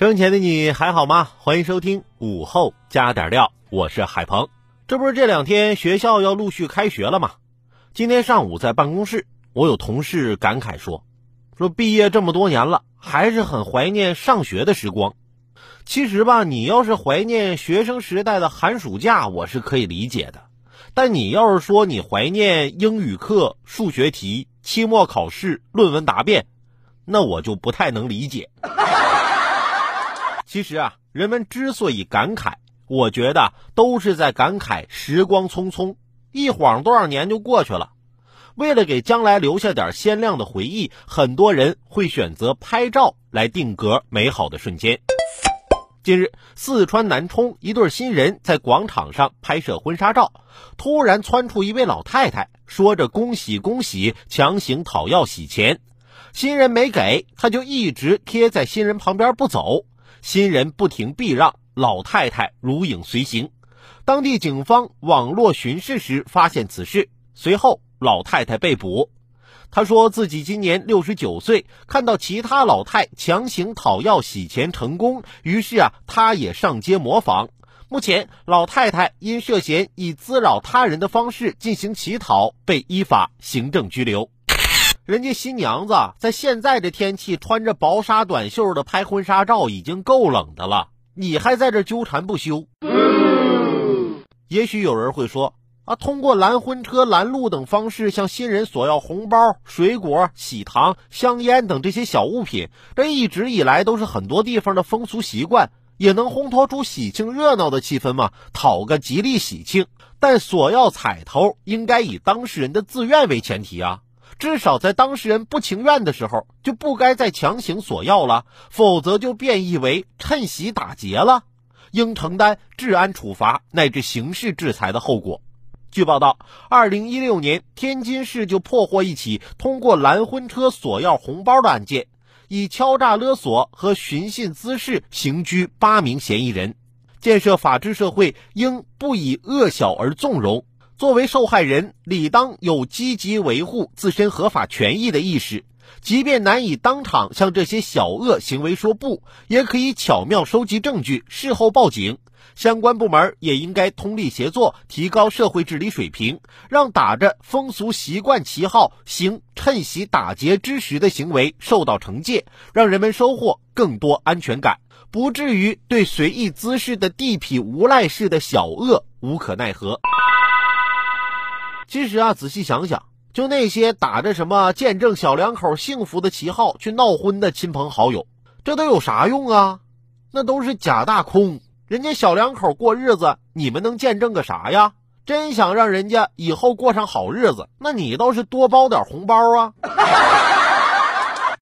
生前的你还好吗？欢迎收听午后加点料，我是海鹏。这不是这两天学校要陆续开学了吗？今天上午在办公室，我有同事感慨说：“说毕业这么多年了，还是很怀念上学的时光。”其实吧，你要是怀念学生时代的寒暑假，我是可以理解的。但你要是说你怀念英语课、数学题、期末考试、论文答辩，那我就不太能理解。其实啊，人们之所以感慨，我觉得都是在感慨时光匆匆，一晃多少年就过去了。为了给将来留下点鲜亮的回忆，很多人会选择拍照来定格美好的瞬间。近日，四川南充一对新人在广场上拍摄婚纱照，突然窜出一位老太太，说着“恭喜恭喜”，强行讨要喜钱。新人没给，他就一直贴在新人旁边不走。新人不停避让，老太太如影随形。当地警方网络巡视时发现此事，随后老太太被捕。她说自己今年六十九岁，看到其他老太强行讨要洗钱成功，于是啊，她也上街模仿。目前，老太太因涉嫌以滋扰他人的方式进行乞讨，被依法行政拘留。人家新娘子在现在这天气穿着薄纱短袖的拍婚纱照已经够冷的了，你还在这纠缠不休。也许有人会说啊，通过拦婚车、拦路等方式向新人索要红包、水果、喜糖、香烟等这些小物品，这一直以来都是很多地方的风俗习惯，也能烘托出喜庆热闹的气氛嘛，讨个吉利喜庆。但索要彩头应该以当事人的自愿为前提啊。至少在当事人不情愿的时候，就不该再强行索要了，否则就变异为趁喜打劫了，应承担治安处罚乃至刑事制裁的后果。据报道，二零一六年天津市就破获一起通过拦婚车索要红包的案件，以敲诈勒索和寻衅滋事刑拘八名嫌疑人。建设法治社会应不以恶小而纵容。作为受害人，理当有积极维护自身合法权益的意识。即便难以当场向这些小恶行为说不，也可以巧妙收集证据，事后报警。相关部门也应该通力协作，提高社会治理水平，让打着风俗习惯旗号行趁喜打劫之实的行为受到惩戒，让人们收获更多安全感，不至于对随意滋事的地痞无赖式的小恶无可奈何。其实啊，仔细想想，就那些打着什么见证小两口幸福的旗号去闹婚的亲朋好友，这都有啥用啊？那都是假大空。人家小两口过日子，你们能见证个啥呀？真想让人家以后过上好日子，那你倒是多包点红包啊！